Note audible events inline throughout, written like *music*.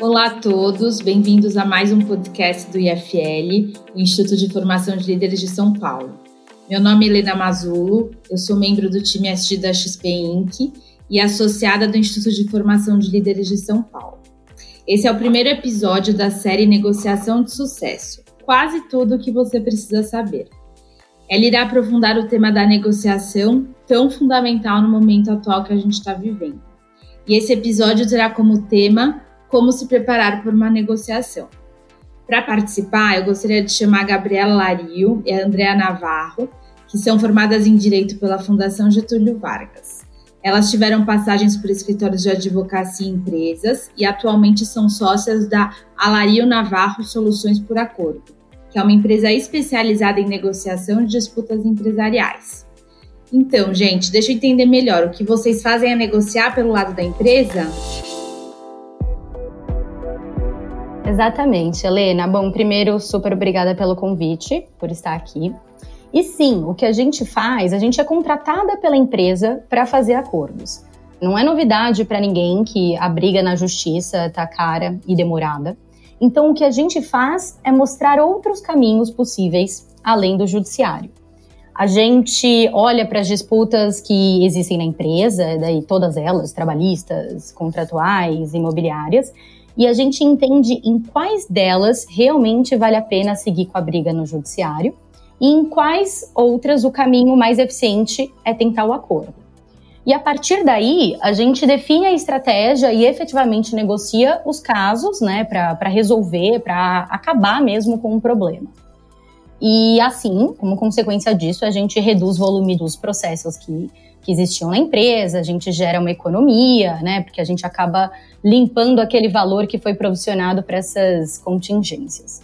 Olá a todos, bem-vindos a mais um podcast do IFL, o Instituto de Formação de Líderes de São Paulo. Meu nome é Helena Mazulo, eu sou membro do time SG da XP Inc. e associada do Instituto de Formação de Líderes de São Paulo. Esse é o primeiro episódio da série Negociação de Sucesso, quase tudo o que você precisa saber. Ela irá aprofundar o tema da negociação, tão fundamental no momento atual que a gente está vivendo. E esse episódio terá como tema como se preparar por uma negociação. Para participar, eu gostaria de chamar a Gabriela Lario e a Andrea Navarro, que são formadas em Direito pela Fundação Getúlio Vargas. Elas tiveram passagens por escritórios de advocacia e empresas e atualmente são sócias da Alario Navarro Soluções por Acordo, que é uma empresa especializada em negociação de disputas empresariais. Então, gente, deixa eu entender melhor. O que vocês fazem é negociar pelo lado da empresa? Exatamente, Helena. Bom, primeiro, super obrigada pelo convite, por estar aqui. E sim, o que a gente faz, a gente é contratada pela empresa para fazer acordos. Não é novidade para ninguém que a briga na justiça está cara e demorada. Então, o que a gente faz é mostrar outros caminhos possíveis além do judiciário. A gente olha para as disputas que existem na empresa, daí todas elas, trabalhistas, contratuais, imobiliárias, e a gente entende em quais delas realmente vale a pena seguir com a briga no judiciário e em quais outras o caminho mais eficiente é tentar o acordo. E a partir daí, a gente define a estratégia e efetivamente negocia os casos, né, para resolver, para acabar mesmo com o problema. E assim, como consequência disso, a gente reduz o volume dos processos que que existiam na empresa, a gente gera uma economia, né? Porque a gente acaba limpando aquele valor que foi provisionado para essas contingências.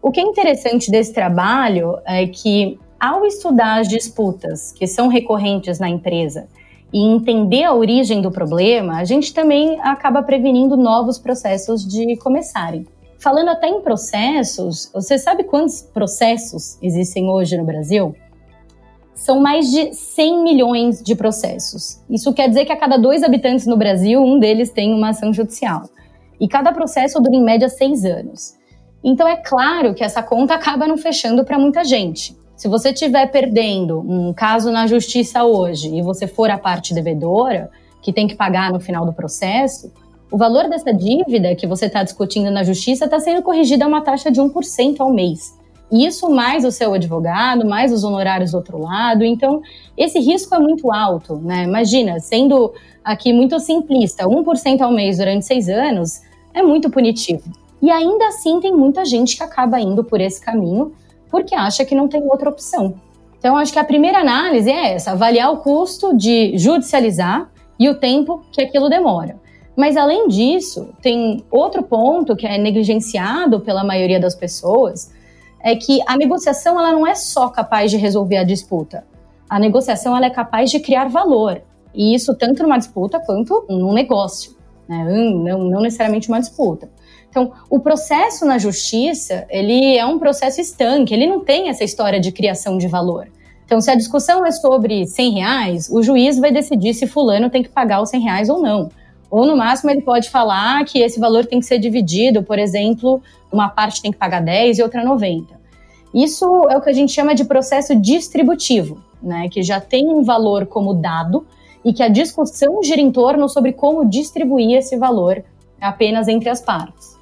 O que é interessante desse trabalho é que, ao estudar as disputas que são recorrentes na empresa e entender a origem do problema, a gente também acaba prevenindo novos processos de começarem. Falando até em processos, você sabe quantos processos existem hoje no Brasil? são mais de 100 milhões de processos. Isso quer dizer que a cada dois habitantes no Brasil, um deles tem uma ação judicial. E cada processo dura em média seis anos. Então é claro que essa conta acaba não fechando para muita gente. Se você estiver perdendo um caso na justiça hoje e você for a parte devedora, que tem que pagar no final do processo, o valor dessa dívida que você está discutindo na justiça está sendo corrigido a uma taxa de 1% ao mês. Isso mais o seu advogado, mais os honorários do outro lado. Então, esse risco é muito alto, né? Imagina, sendo aqui muito simplista, 1% ao mês durante seis anos é muito punitivo. E ainda assim tem muita gente que acaba indo por esse caminho porque acha que não tem outra opção. Então, acho que a primeira análise é essa: avaliar o custo de judicializar e o tempo que aquilo demora. Mas, além disso, tem outro ponto que é negligenciado pela maioria das pessoas, é que a negociação ela não é só capaz de resolver a disputa. A negociação ela é capaz de criar valor. E isso tanto numa disputa quanto num negócio. Né? Não, não necessariamente uma disputa. Então, o processo na justiça, ele é um processo estanque, ele não tem essa história de criação de valor. Então, se a discussão é sobre 100 reais, o juiz vai decidir se fulano tem que pagar os 100 reais ou não. Ou, no máximo, ele pode falar que esse valor tem que ser dividido, por exemplo, uma parte tem que pagar 10 e outra 90. Isso é o que a gente chama de processo distributivo, né, que já tem um valor como dado e que a discussão gira em torno sobre como distribuir esse valor apenas entre as partes.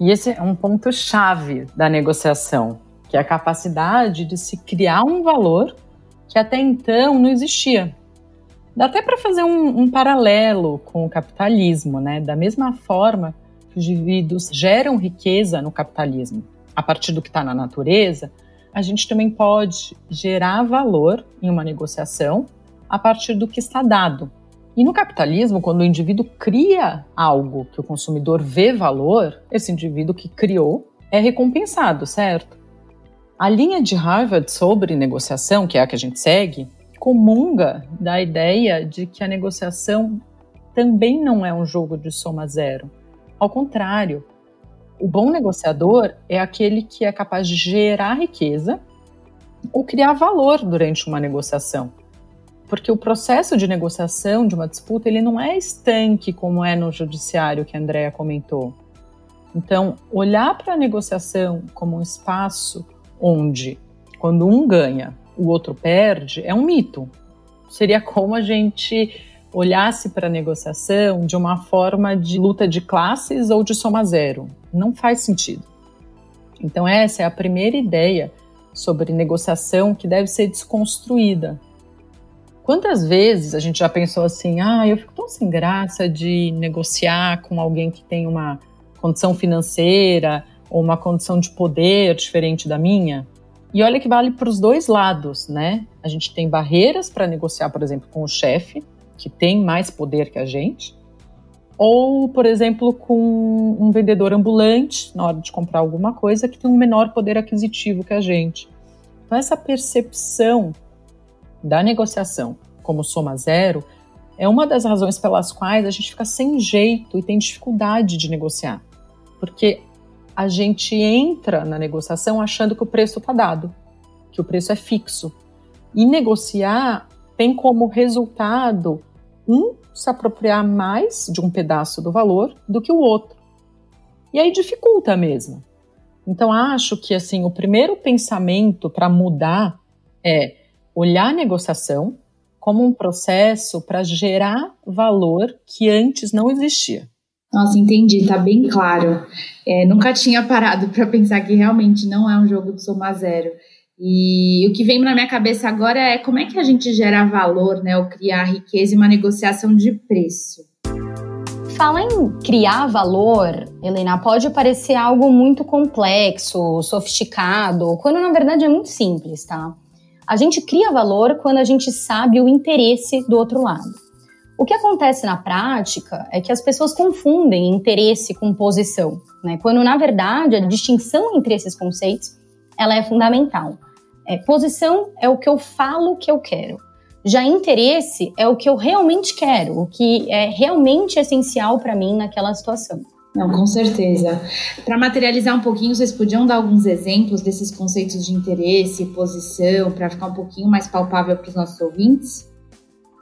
E esse é um ponto chave da negociação, que é a capacidade de se criar um valor que até então não existia. Dá até para fazer um, um, paralelo com o capitalismo, né? Da mesma forma que os indivíduos geram riqueza no capitalismo a partir do que está na natureza, a gente também pode gerar valor em uma negociação a partir do que está dado. E no capitalismo, quando o indivíduo cria algo que o consumidor vê valor, esse indivíduo que criou é recompensado, certo? A linha de Harvard sobre negociação, que é a que a gente segue, comunga da ideia de que a negociação também não é um jogo de soma zero. Ao contrário, o bom negociador é aquele que é capaz de gerar riqueza ou criar valor durante uma negociação. Porque o processo de negociação de uma disputa, ele não é estanque como é no judiciário que a Andrea comentou. Então, olhar para a negociação como um espaço onde, quando um ganha, o outro perde, é um mito. Seria como a gente olhasse para a negociação de uma forma de luta de classes ou de soma zero. Não faz sentido. Então, essa é a primeira ideia sobre negociação que deve ser desconstruída. Quantas vezes a gente já pensou assim, ah, eu fico tão sem graça de negociar com alguém que tem uma condição financeira ou uma condição de poder diferente da minha? E olha que vale para os dois lados, né? A gente tem barreiras para negociar, por exemplo, com o chefe, que tem mais poder que a gente, ou, por exemplo, com um vendedor ambulante, na hora de comprar alguma coisa, que tem um menor poder aquisitivo que a gente. Então, essa percepção da negociação como soma zero é uma das razões pelas quais a gente fica sem jeito e tem dificuldade de negociar. Porque a gente entra na negociação achando que o preço está dado, que o preço é fixo. E negociar tem como resultado um se apropriar mais de um pedaço do valor do que o outro. E aí dificulta mesmo. Então acho que assim, o primeiro pensamento para mudar é olhar a negociação como um processo para gerar valor que antes não existia. Nossa, entendi, tá bem claro. É, nunca tinha parado para pensar que realmente não é um jogo de soma zero. E o que vem na minha cabeça agora é como é que a gente gera valor, né, ou criar riqueza em uma negociação de preço. Falar em criar valor, Helena, pode parecer algo muito complexo, sofisticado, quando na verdade é muito simples, tá? A gente cria valor quando a gente sabe o interesse do outro lado. O que acontece na prática é que as pessoas confundem interesse com posição, né? Quando na verdade a distinção entre esses conceitos ela é fundamental. É, posição é o que eu falo que eu quero. Já interesse é o que eu realmente quero, o que é realmente essencial para mim naquela situação. Não, com certeza. Para materializar um pouquinho, vocês podiam dar alguns exemplos desses conceitos de interesse, posição, para ficar um pouquinho mais palpável para os nossos ouvintes?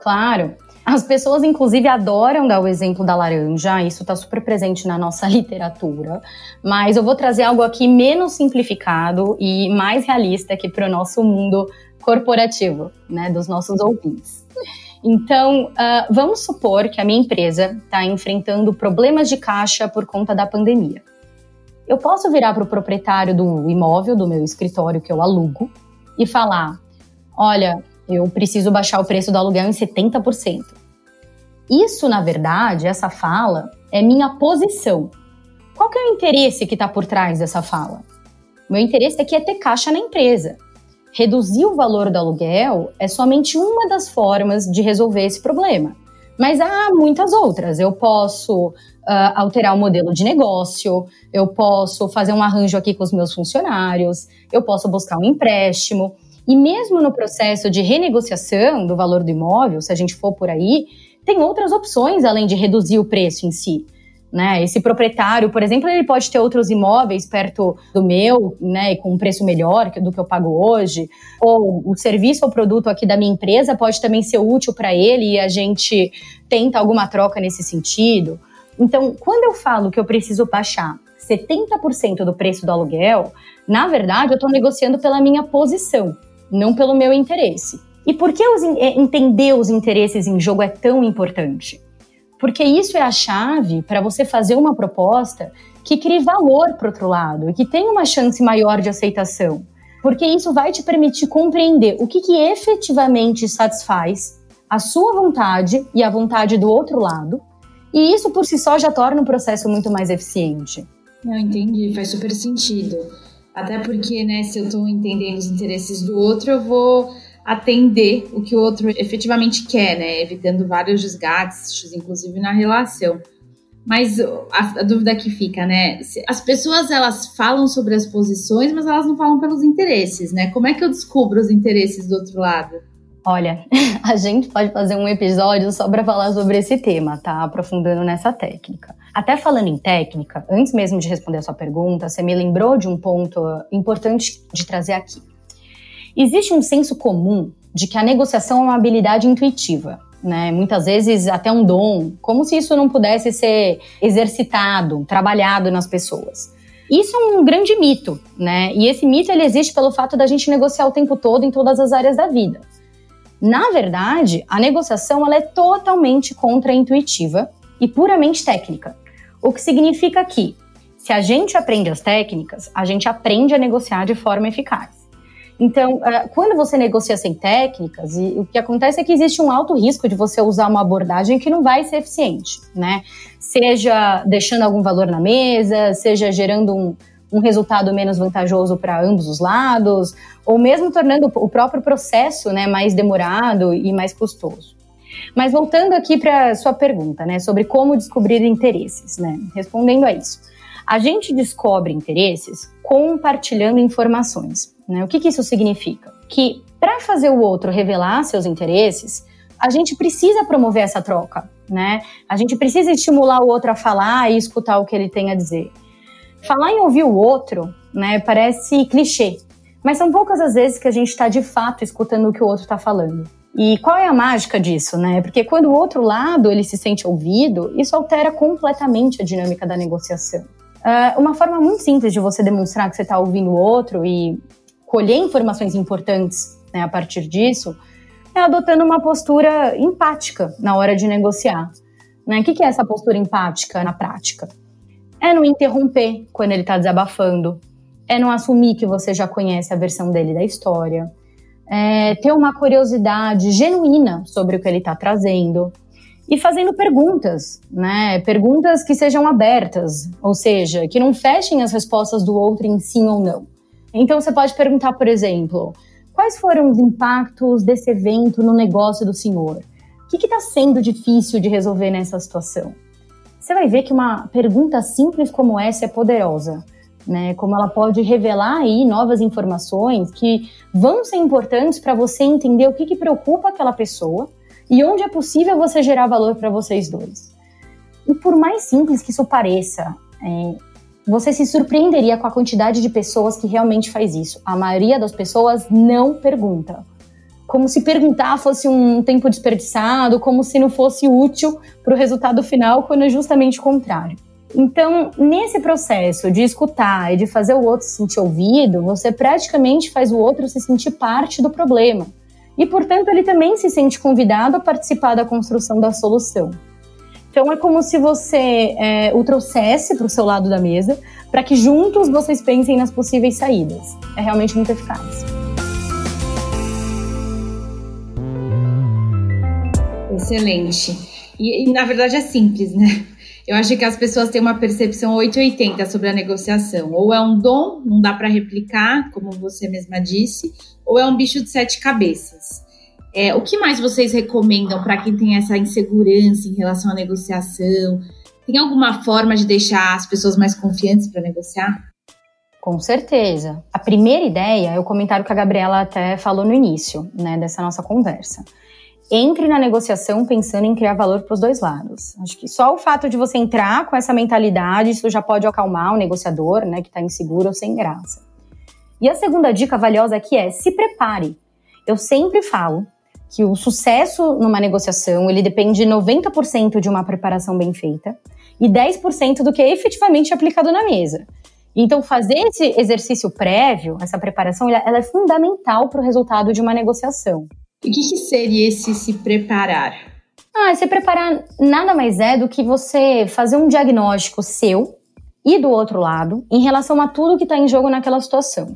Claro. As pessoas, inclusive, adoram dar o exemplo da laranja, isso está super presente na nossa *laughs* literatura, mas eu vou trazer algo aqui menos simplificado e mais realista aqui para o nosso mundo corporativo, né, dos nossos ouvintes. Então, uh, vamos supor que a minha empresa está enfrentando problemas de caixa por conta da pandemia. Eu posso virar para o proprietário do imóvel, do meu escritório que eu alugo, e falar: olha, eu preciso baixar o preço do aluguel em 70%. Isso, na verdade, essa fala é minha posição. Qual que é o interesse que está por trás dessa fala? Meu interesse aqui é ter caixa na empresa. Reduzir o valor do aluguel é somente uma das formas de resolver esse problema. Mas há muitas outras. Eu posso uh, alterar o modelo de negócio, eu posso fazer um arranjo aqui com os meus funcionários, eu posso buscar um empréstimo. E mesmo no processo de renegociação do valor do imóvel, se a gente for por aí, tem outras opções além de reduzir o preço em si. Né? Esse proprietário, por exemplo, ele pode ter outros imóveis perto do meu, né, e com um preço melhor do que eu pago hoje, ou o serviço ou produto aqui da minha empresa pode também ser útil para ele e a gente tenta alguma troca nesse sentido. Então, quando eu falo que eu preciso baixar 70% do preço do aluguel, na verdade, eu estou negociando pela minha posição não pelo meu interesse. E por que os, é, entender os interesses em jogo é tão importante? Porque isso é a chave para você fazer uma proposta que crie valor para outro lado e que tenha uma chance maior de aceitação. Porque isso vai te permitir compreender o que, que efetivamente satisfaz a sua vontade e a vontade do outro lado. E isso por si só já torna o processo muito mais eficiente. Eu entendi, faz super sentido. Até porque, né, se eu estou entendendo os interesses do outro, eu vou atender o que o outro efetivamente quer, né? Evitando vários desgastes, inclusive na relação. Mas a, a, dúvida que fica, né? As pessoas elas falam sobre as posições, mas elas não falam pelos interesses, né? Como é que eu descubro os interesses do outro lado? Olha, *laughs* a gente pode fazer um episódio só para falar sobre esse tema, tá? Aprofundando nessa técnica. Até falando em técnica, antes mesmo de responder a sua pergunta, você me lembrou de um ponto importante de trazer aqui. Existe um senso comum de que a negociação é uma habilidade intuitiva, né? Muitas vezes até um dom, como se isso não pudesse ser exercitado, trabalhado nas pessoas. Isso é um grande mito, né? E esse mito ele existe pelo fato da gente negociar o tempo todo em todas as áreas da vida. Na verdade, a negociação ela é totalmente contraintuitiva e puramente técnica. O que significa que, se a gente aprende as técnicas, a gente aprende a negociar de forma eficaz. Então, é, quando você negocia sem técnicas, o que acontece é que existe um alto risco de você usar uma abordagem que não vai ser eficiente, né? Seja deixando algum valor na mesa, seja gerando um, um resultado menos vantajoso para ambos os lados, ou mesmo tornando o próprio processo né, mais demorado e mais custoso. Mas voltando aqui para sua pergunta, né, sobre como descobrir interesses, né, respondendo a isso. A gente descobre interesses compartilhando informações. Né? O que, que isso significa? Que para fazer o outro revelar seus interesses, a gente precisa promover essa troca, né? A gente precisa estimular o outro a falar e escutar o que ele tem a dizer. Falar em ouvir o outro, né, parece clichê, mas são poucas as vezes que a gente está de fato escutando o que o outro está falando. E qual é a mágica disso, né? Porque quando o outro lado ele se sente ouvido, isso altera completamente a dinâmica da negociação. Uh, uma forma muito simples de você demonstrar que você está ouvindo o outro e colher informações importantes né, a partir disso é adotando uma postura empática na hora de negociar. Né? O que é essa postura empática na prática? É não interromper quando ele está desabafando, é não assumir que você já conhece a versão dele da história, é ter uma curiosidade genuína sobre o que ele está trazendo, e fazendo perguntas, né? Perguntas que sejam abertas, ou seja, que não fechem as respostas do outro em sim ou não. Então você pode perguntar, por exemplo, quais foram os impactos desse evento no negócio do senhor? O que está sendo difícil de resolver nessa situação? Você vai ver que uma pergunta simples como essa é poderosa. Né, como ela pode revelar aí novas informações que vão ser importantes para você entender o que, que preocupa aquela pessoa e onde é possível você gerar valor para vocês dois. E por mais simples que isso pareça, é, você se surpreenderia com a quantidade de pessoas que realmente faz isso. A maioria das pessoas não pergunta. Como se perguntar fosse um tempo desperdiçado, como se não fosse útil para o resultado final, quando é justamente o contrário. Então, nesse processo de escutar e de fazer o outro se sentir ouvido, você praticamente faz o outro se sentir parte do problema e, portanto, ele também se sente convidado a participar da construção da solução. Então, é como se você é, o trouxesse para o seu lado da mesa, para que juntos vocês pensem nas possíveis saídas. É realmente muito eficaz. Excelente. E, e, na verdade é simples, né? Eu acho que as pessoas têm uma percepção 880 sobre a negociação. Ou é um dom, não dá para replicar, como você mesma disse, ou é um bicho de sete cabeças. É, o que mais vocês recomendam para quem tem essa insegurança em relação à negociação? Tem alguma forma de deixar as pessoas mais confiantes para negociar? Com certeza. A primeira ideia é o comentário que a Gabriela até falou no início, né, dessa nossa conversa. Entre na negociação pensando em criar valor para os dois lados. Acho que só o fato de você entrar com essa mentalidade, isso já pode acalmar o negociador, né, que está inseguro ou sem graça. E a segunda dica valiosa aqui é se prepare. Eu sempre falo que o sucesso numa negociação, ele depende 90% de uma preparação bem feita e 10% do que é efetivamente aplicado na mesa. Então, fazer esse exercício prévio, essa preparação, ela é fundamental para o resultado de uma negociação. E o que, que seria esse se preparar? Ah, se preparar nada mais é do que você fazer um diagnóstico seu e do outro lado em relação a tudo que está em jogo naquela situação.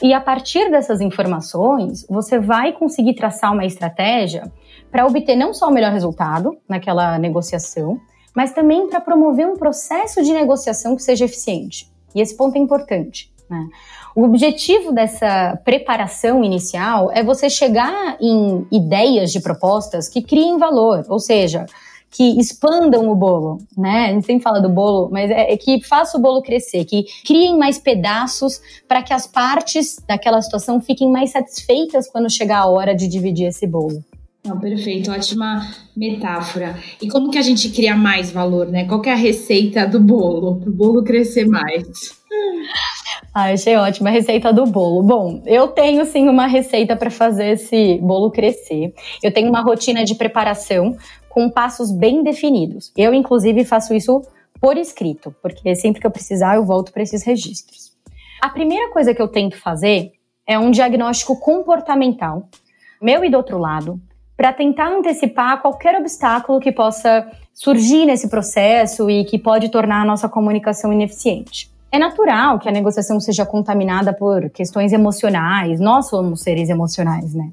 E a partir dessas informações, você vai conseguir traçar uma estratégia para obter não só o melhor resultado naquela negociação, mas também para promover um processo de negociação que seja eficiente. E esse ponto é importante. Né? O objetivo dessa preparação inicial é você chegar em ideias de propostas que criem valor, ou seja, que expandam o bolo, né? A gente sempre fala do bolo, mas é, é que faça o bolo crescer, que criem mais pedaços para que as partes daquela situação fiquem mais satisfeitas quando chegar a hora de dividir esse bolo. Não, perfeito, ótima metáfora. E como que a gente cria mais valor, né? Qual é a receita do bolo, para o bolo crescer mais? Ah, achei ótima a receita do bolo. Bom, eu tenho sim uma receita para fazer esse bolo crescer. Eu tenho uma rotina de preparação com passos bem definidos. Eu, inclusive, faço isso por escrito, porque sempre que eu precisar, eu volto para esses registros. A primeira coisa que eu tento fazer é um diagnóstico comportamental, meu e do outro lado, para tentar antecipar qualquer obstáculo que possa surgir nesse processo e que pode tornar a nossa comunicação ineficiente. É natural que a negociação seja contaminada por questões emocionais, nós somos seres emocionais, né?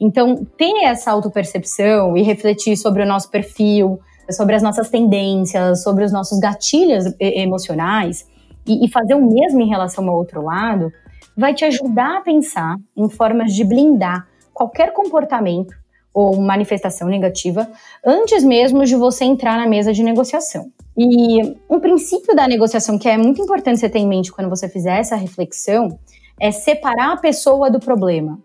Então, ter essa autopercepção e refletir sobre o nosso perfil, sobre as nossas tendências, sobre os nossos gatilhos emocionais e, e fazer o mesmo em relação ao outro lado, vai te ajudar a pensar em formas de blindar qualquer comportamento ou manifestação negativa antes mesmo de você entrar na mesa de negociação. E um princípio da negociação que é muito importante você ter em mente quando você fizer essa reflexão é separar a pessoa do problema.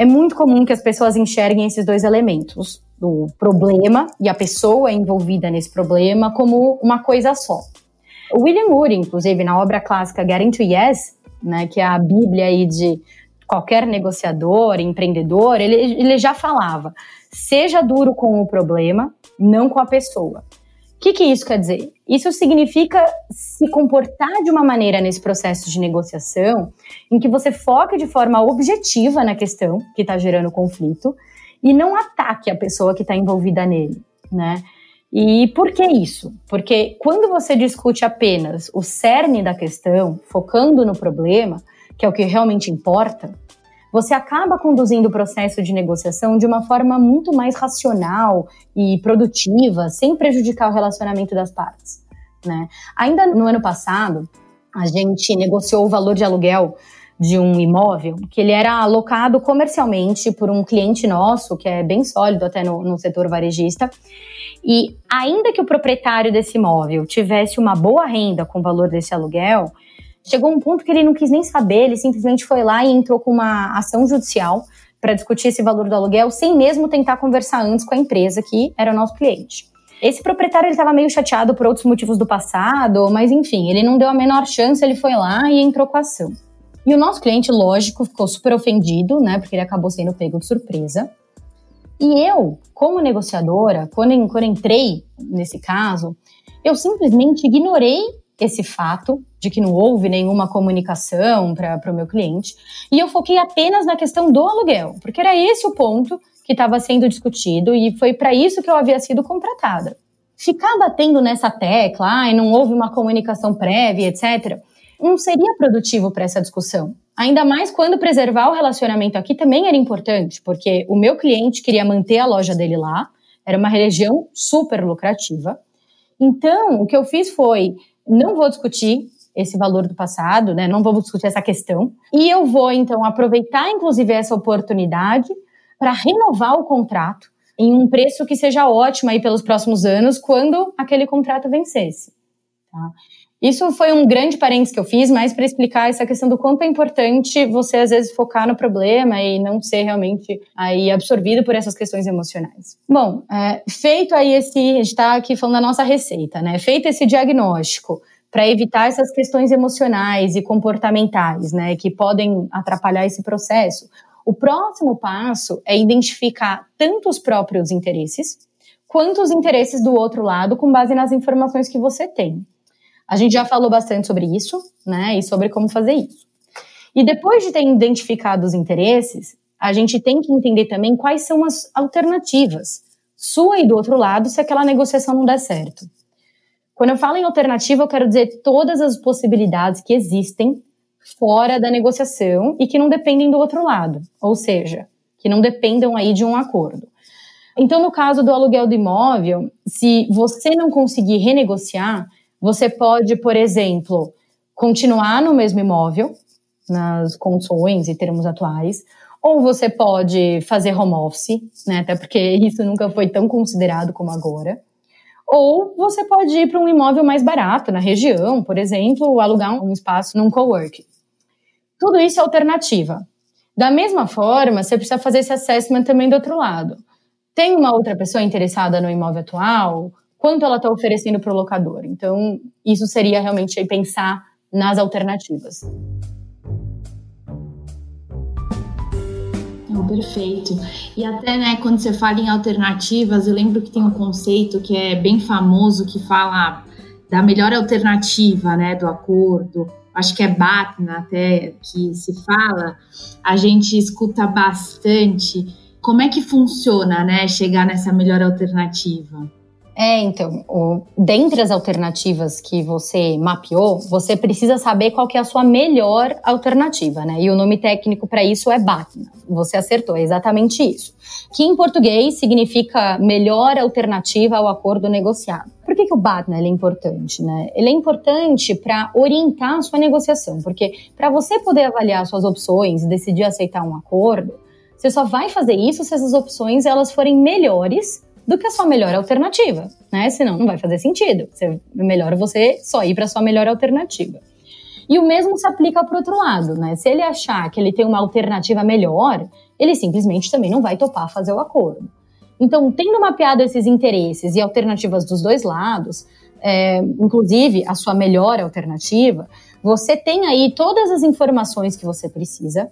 É muito comum que as pessoas enxerguem esses dois elementos, do problema e a pessoa envolvida nesse problema, como uma coisa só. O William Moore, inclusive, na obra clássica to Yes, né, que é a bíblia aí de qualquer negociador, empreendedor, ele, ele já falava: seja duro com o problema, não com a pessoa. O que, que isso quer dizer? Isso significa se comportar de uma maneira nesse processo de negociação em que você foque de forma objetiva na questão que está gerando conflito e não ataque a pessoa que está envolvida nele, né? E por que isso? Porque quando você discute apenas o cerne da questão, focando no problema, que é o que realmente importa, você acaba conduzindo o processo de negociação de uma forma muito mais racional e produtiva, sem prejudicar o relacionamento das partes. Né? Ainda no ano passado, a gente negociou o valor de aluguel de um imóvel que ele era alocado comercialmente por um cliente nosso, que é bem sólido até no, no setor varejista. E ainda que o proprietário desse imóvel tivesse uma boa renda com o valor desse aluguel, Chegou um ponto que ele não quis nem saber, ele simplesmente foi lá e entrou com uma ação judicial para discutir esse valor do aluguel, sem mesmo tentar conversar antes com a empresa que era o nosso cliente. Esse proprietário ele estava meio chateado por outros motivos do passado, mas enfim, ele não deu a menor chance, ele foi lá e entrou com a ação. E o nosso cliente, lógico, ficou super ofendido, né, porque ele acabou sendo pego de surpresa. E eu, como negociadora, quando, quando entrei nesse caso, eu simplesmente ignorei esse fato de que não houve nenhuma comunicação para o meu cliente, e eu foquei apenas na questão do aluguel, porque era esse o ponto que estava sendo discutido e foi para isso que eu havia sido contratada. Ficar batendo nessa tecla, ah, não houve uma comunicação prévia, etc., não seria produtivo para essa discussão. Ainda mais quando preservar o relacionamento aqui também era importante, porque o meu cliente queria manter a loja dele lá, era uma região super lucrativa. Então, o que eu fiz foi não vou discutir esse valor do passado, né? Não vou discutir essa questão. E eu vou, então, aproveitar, inclusive, essa oportunidade para renovar o contrato em um preço que seja ótimo aí pelos próximos anos, quando aquele contrato vencesse. Tá? Isso foi um grande parênteses que eu fiz, mas para explicar essa questão do quanto é importante você, às vezes, focar no problema e não ser realmente aí absorvido por essas questões emocionais. Bom, é, feito aí esse, a gente está aqui falando da nossa receita, né? Feito esse diagnóstico para evitar essas questões emocionais e comportamentais, né, que podem atrapalhar esse processo. O próximo passo é identificar tanto os próprios interesses quanto os interesses do outro lado com base nas informações que você tem. A gente já falou bastante sobre isso, né, e sobre como fazer isso. E depois de ter identificado os interesses, a gente tem que entender também quais são as alternativas, sua e do outro lado, se aquela negociação não der certo. Quando eu falo em alternativa, eu quero dizer todas as possibilidades que existem fora da negociação e que não dependem do outro lado, ou seja, que não dependam aí de um acordo. Então, no caso do aluguel do imóvel, se você não conseguir renegociar, você pode, por exemplo, continuar no mesmo imóvel, nas condições e termos atuais, ou você pode fazer home office, né, até porque *laughs* isso nunca foi tão considerado como agora. Ou você pode ir para um imóvel mais barato na região, por exemplo, alugar um espaço num coworking. Tudo isso é alternativa. Da mesma forma, você precisa fazer esse assessment também do outro lado. Tem uma outra pessoa interessada no imóvel atual? quanto ela está oferecendo para o locador. Então, isso seria realmente pensar nas alternativas. perfeito. E até, né, quando você fala em alternativas, eu lembro que tem um conceito que é bem famoso que fala da melhor alternativa, né, do acordo. Acho que é Batna até que se fala. A gente escuta bastante. Como é que funciona, né, chegar nessa melhor alternativa? É, então, o, dentre as alternativas que você mapeou, você precisa saber qual é a sua melhor alternativa, né? E o nome técnico para isso é BATNA. Você acertou, é exatamente isso. Que em português significa melhor alternativa ao acordo negociado. Por que, que o BATNA é importante, né? Ele é importante para orientar a sua negociação, porque para você poder avaliar suas opções e decidir aceitar um acordo, você só vai fazer isso se essas opções elas forem melhores do que a sua melhor alternativa, né? Senão não vai fazer sentido. É melhor você só ir para a sua melhor alternativa. E o mesmo se aplica para o outro lado, né? Se ele achar que ele tem uma alternativa melhor, ele simplesmente também não vai topar fazer o acordo. Então, tendo mapeado esses interesses e alternativas dos dois lados, é, inclusive a sua melhor alternativa, você tem aí todas as informações que você precisa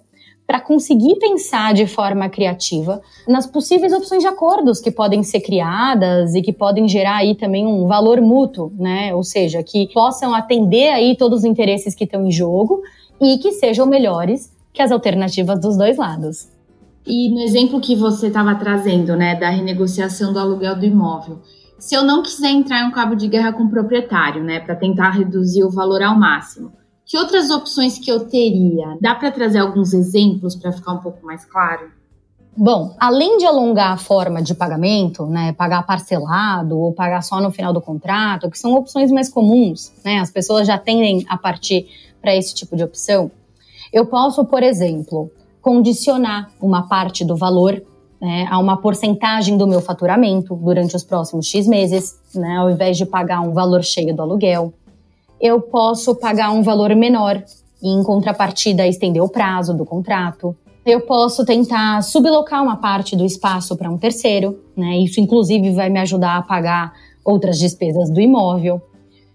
para conseguir pensar de forma criativa nas possíveis opções de acordos que podem ser criadas e que podem gerar aí também um valor mútuo, né? Ou seja, que possam atender aí todos os interesses que estão em jogo e que sejam melhores que as alternativas dos dois lados. E no exemplo que você estava trazendo, né, da renegociação do aluguel do imóvel, se eu não quiser entrar em um cabo de guerra com o proprietário, né, para tentar reduzir o valor ao máximo, que outras opções que eu teria? Dá para trazer alguns exemplos para ficar um pouco mais claro? Bom, além de alongar a forma de pagamento, né, pagar parcelado ou pagar só no final do contrato, que são opções mais comuns, né, as pessoas já tendem a partir para esse tipo de opção, eu posso, por exemplo, condicionar uma parte do valor né, a uma porcentagem do meu faturamento durante os próximos X meses, né, ao invés de pagar um valor cheio do aluguel eu posso pagar um valor menor e, em contrapartida, estender o prazo do contrato. Eu posso tentar sublocar uma parte do espaço para um terceiro, né? Isso, inclusive, vai me ajudar a pagar outras despesas do imóvel.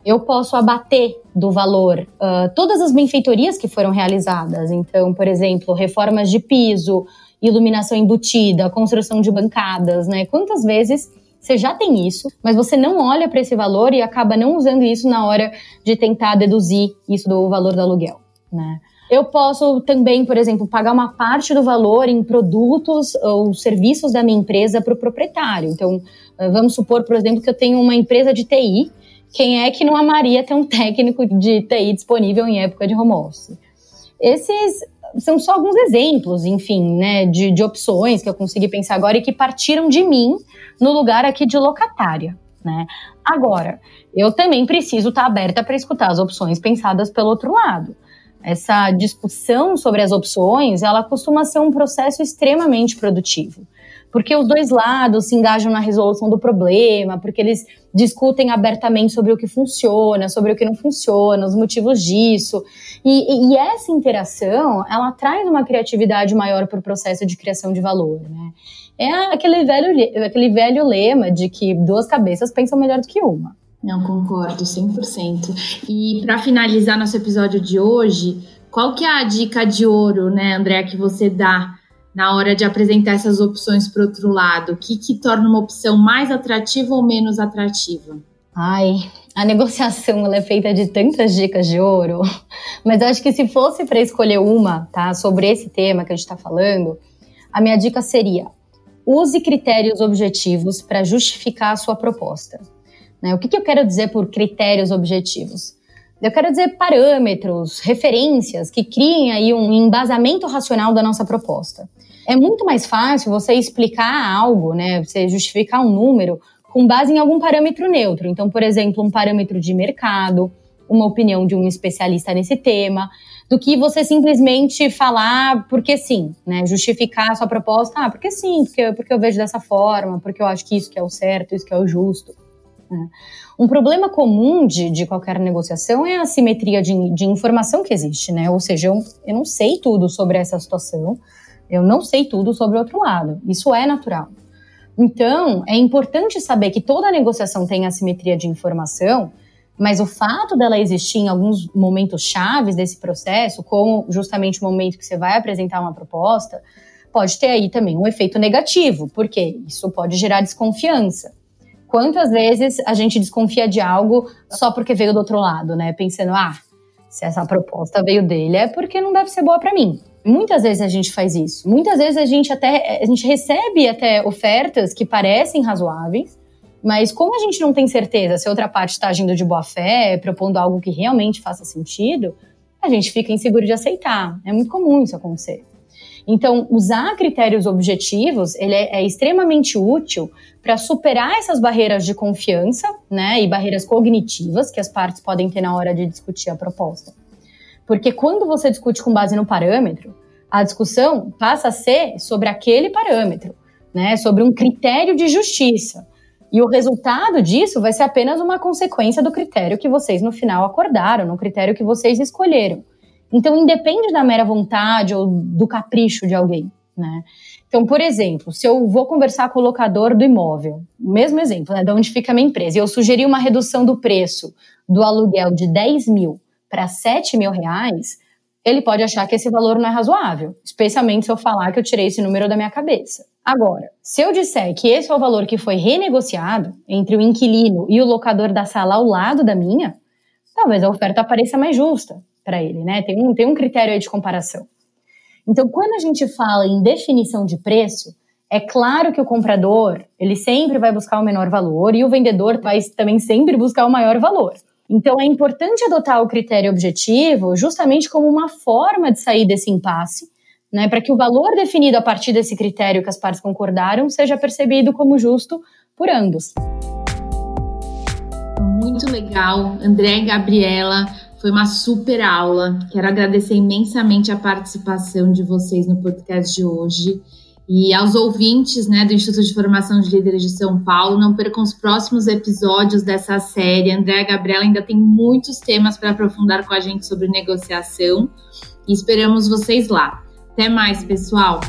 Eu posso abater do valor uh, todas as benfeitorias que foram realizadas. Então, por exemplo, reformas de piso, iluminação embutida, construção de bancadas, né? Quantas vezes você já tem isso, mas você não olha para esse valor e acaba não usando isso na hora de tentar deduzir isso do valor do aluguel, né? Eu posso também, por exemplo, pagar uma parte do valor em produtos ou serviços da minha empresa para o proprietário. Então, eh, vamos supor, por exemplo, que eu tenho uma empresa de TI. Quem é que não amaria ter um *laughs* técnico de TI disponível em época de home office? Esses são só alguns exemplos, enfim, né, de, de opções que eu consegui pensar agora e que partiram de mim no lugar aqui de locatária. Né? Agora, eu também preciso estar aberta para escutar as opções pensadas pelo outro lado. Essa discussão sobre as opções, ela costuma ser um processo extremamente produtivo porque os dois lados se engajam na resolução do problema, porque eles discutem abertamente sobre o que funciona, sobre o que não funciona, os motivos disso. E, e essa interação, ela traz uma criatividade maior para o processo de criação de valor, né? É aquele velho, aquele velho lema de que duas cabeças pensam melhor do que uma. Não, concordo, 100%. E para finalizar nosso episódio de hoje, qual que é a dica de ouro, né, André, que você dá na hora de apresentar essas opções para outro lado? O que, que torna uma opção mais atrativa ou menos atrativa? Ai, a negociação é feita de tantas dicas de ouro, mas eu acho que se fosse para escolher uma, tá, sobre esse tema que a gente está falando, a minha dica seria: use critérios objetivos para justificar a sua proposta. Né? O que, que eu quero dizer por critérios objetivos? Eu quero dizer parâmetros, referências que criem aí um embasamento racional da nossa proposta. É muito mais fácil você explicar algo, né, você justificar um número com base em algum parâmetro neutro. Então, por exemplo, um parâmetro de mercado, uma opinião de um especialista nesse tema, do que você simplesmente falar porque sim, né? Justificar a sua proposta, ah, porque sim, porque, porque eu vejo dessa forma, porque eu acho que isso que é o certo, isso que é o justo. Né? Um problema comum de, de qualquer negociação é a assimetria de, de informação que existe, né? Ou seja, eu, eu não sei tudo sobre essa situação, eu não sei tudo sobre o outro lado. Isso é natural. Então, é importante saber que toda negociação tem assimetria de informação, mas o fato dela existir em alguns momentos chaves desse processo, como justamente o momento que você vai apresentar uma proposta, pode ter aí também um efeito negativo, porque isso pode gerar desconfiança. Quantas vezes a gente desconfia de algo só porque veio do outro lado, né? Pensando, ah, se essa proposta veio dele é porque não deve ser boa para mim. Muitas vezes a gente faz isso. Muitas vezes a gente até a gente recebe até ofertas que parecem razoáveis, mas como a gente não tem certeza se a outra parte está agindo de boa fé, propondo algo que realmente faça sentido, a gente fica inseguro de aceitar. É muito comum isso acontecer. Então, usar critérios objetivos ele é, é extremamente útil para superar essas barreiras de confiança, né, e barreiras cognitivas que as partes podem ter na hora de discutir a proposta. Porque quando você discute com base no parâmetro, a discussão passa a ser sobre aquele parâmetro, né, sobre um critério de justiça. E o resultado disso vai ser apenas uma consequência do critério que vocês no final acordaram, no critério que vocês escolheram. Então, independe da mera vontade ou do capricho de alguém, né? Então, por exemplo, se eu vou conversar com o locador do imóvel, mesmo exemplo, né, de onde fica a minha empresa, e eu sugeri uma redução do preço do aluguel de 10 mil para 7 mil reais, ele pode achar que esse valor não é razoável, especialmente se eu falar que eu tirei esse número da minha cabeça. Agora, se eu disser que esse é o valor que foi renegociado entre o inquilino e o locador da sala ao lado da minha, talvez a oferta pareça mais justa, para ele, né? Tem um, tem um critério aí de comparação. Então, quando a gente fala em definição de preço, é claro que o comprador, ele sempre vai buscar o menor valor e o vendedor vai também sempre buscar o maior valor. Então, é importante adotar o critério objetivo justamente como uma forma de sair desse impasse, né, para que o valor definido a partir desse critério que as partes concordaram seja percebido como justo por ambos. Muito legal, André e Gabriela. Foi uma super aula. Quero agradecer imensamente a participação de vocês no podcast de hoje. E aos ouvintes né, do Instituto de Formação de Líderes de São Paulo, não percam os próximos episódios dessa série. André e Gabriela ainda tem muitos temas para aprofundar com a gente sobre negociação e esperamos vocês lá. Até mais, pessoal!